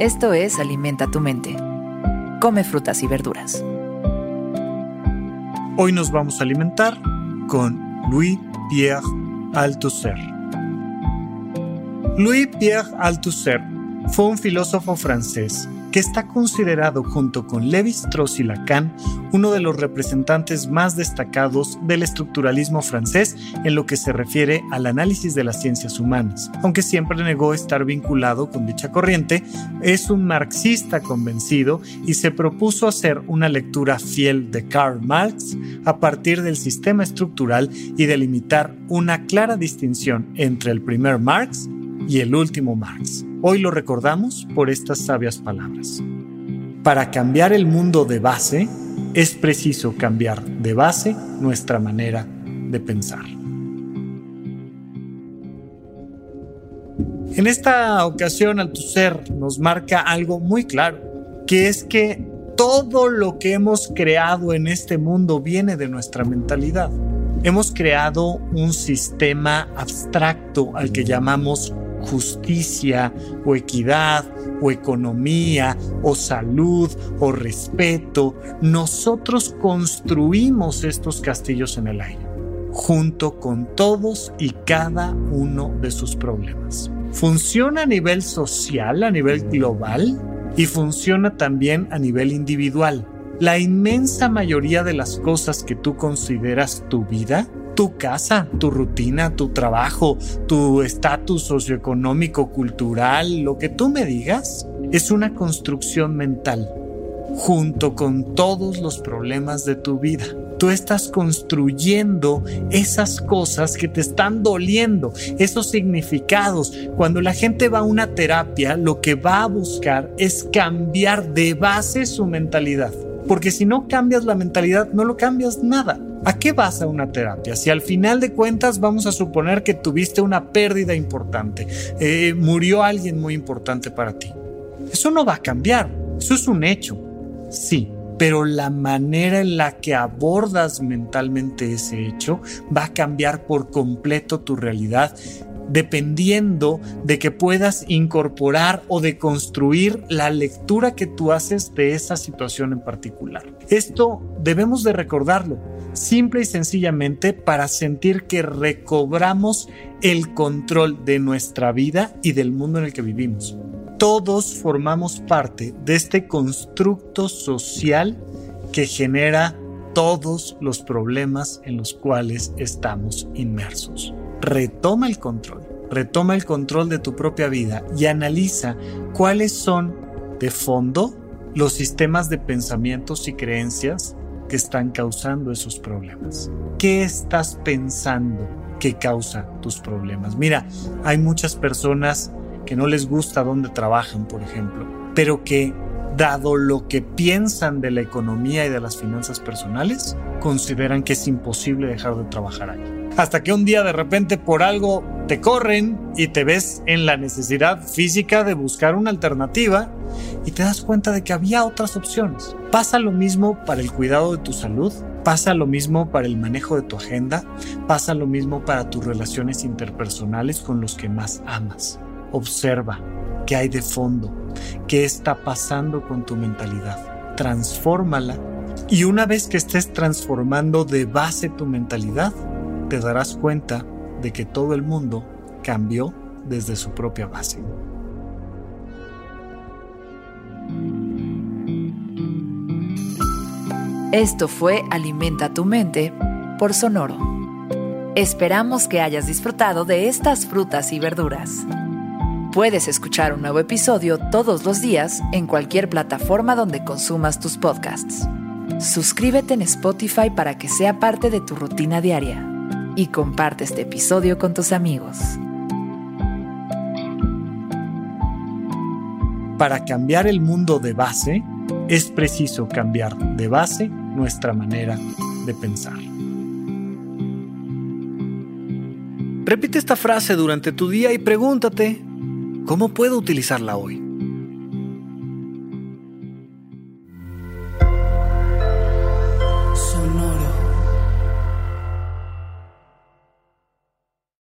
Esto es Alimenta tu mente. Come frutas y verduras. Hoy nos vamos a alimentar con Louis Pierre Althusser. Louis Pierre Althusser fue un filósofo francés que está considerado junto con Lévi-Strauss y Lacan uno de los representantes más destacados del estructuralismo francés en lo que se refiere al análisis de las ciencias humanas. Aunque siempre negó estar vinculado con dicha corriente, es un marxista convencido y se propuso hacer una lectura fiel de Karl Marx a partir del sistema estructural y delimitar una clara distinción entre el primer Marx y el último Marx. Hoy lo recordamos por estas sabias palabras. Para cambiar el mundo de base, es preciso cambiar de base nuestra manera de pensar. En esta ocasión, Althusser nos marca algo muy claro, que es que todo lo que hemos creado en este mundo viene de nuestra mentalidad. Hemos creado un sistema abstracto al que llamamos justicia o equidad o economía o salud o respeto, nosotros construimos estos castillos en el aire, junto con todos y cada uno de sus problemas. Funciona a nivel social, a nivel global y funciona también a nivel individual. La inmensa mayoría de las cosas que tú consideras tu vida tu casa, tu rutina, tu trabajo, tu estatus socioeconómico, cultural, lo que tú me digas, es una construcción mental junto con todos los problemas de tu vida. Tú estás construyendo esas cosas que te están doliendo, esos significados. Cuando la gente va a una terapia, lo que va a buscar es cambiar de base su mentalidad. Porque si no cambias la mentalidad, no lo cambias nada. ¿A qué vas a una terapia? Si al final de cuentas vamos a suponer que tuviste una pérdida importante, eh, murió alguien muy importante para ti. Eso no va a cambiar, eso es un hecho, sí, pero la manera en la que abordas mentalmente ese hecho va a cambiar por completo tu realidad dependiendo de que puedas incorporar o de construir la lectura que tú haces de esa situación en particular. Esto debemos de recordarlo, simple y sencillamente para sentir que recobramos el control de nuestra vida y del mundo en el que vivimos. Todos formamos parte de este constructo social que genera todos los problemas en los cuales estamos inmersos retoma el control, retoma el control de tu propia vida y analiza cuáles son de fondo los sistemas de pensamientos y creencias que están causando esos problemas. ¿Qué estás pensando que causa tus problemas? Mira, hay muchas personas que no les gusta dónde trabajan, por ejemplo, pero que, dado lo que piensan de la economía y de las finanzas personales, consideran que es imposible dejar de trabajar ahí hasta que un día de repente por algo te corren y te ves en la necesidad física de buscar una alternativa y te das cuenta de que había otras opciones. Pasa lo mismo para el cuidado de tu salud, pasa lo mismo para el manejo de tu agenda, pasa lo mismo para tus relaciones interpersonales con los que más amas. Observa qué hay de fondo, qué está pasando con tu mentalidad. Transfórmala y una vez que estés transformando de base tu mentalidad, te darás cuenta de que todo el mundo cambió desde su propia base. Esto fue Alimenta tu mente por Sonoro. Esperamos que hayas disfrutado de estas frutas y verduras. Puedes escuchar un nuevo episodio todos los días en cualquier plataforma donde consumas tus podcasts. Suscríbete en Spotify para que sea parte de tu rutina diaria y comparte este episodio con tus amigos. Para cambiar el mundo de base, es preciso cambiar de base nuestra manera de pensar. Repite esta frase durante tu día y pregúntate, ¿cómo puedo utilizarla hoy?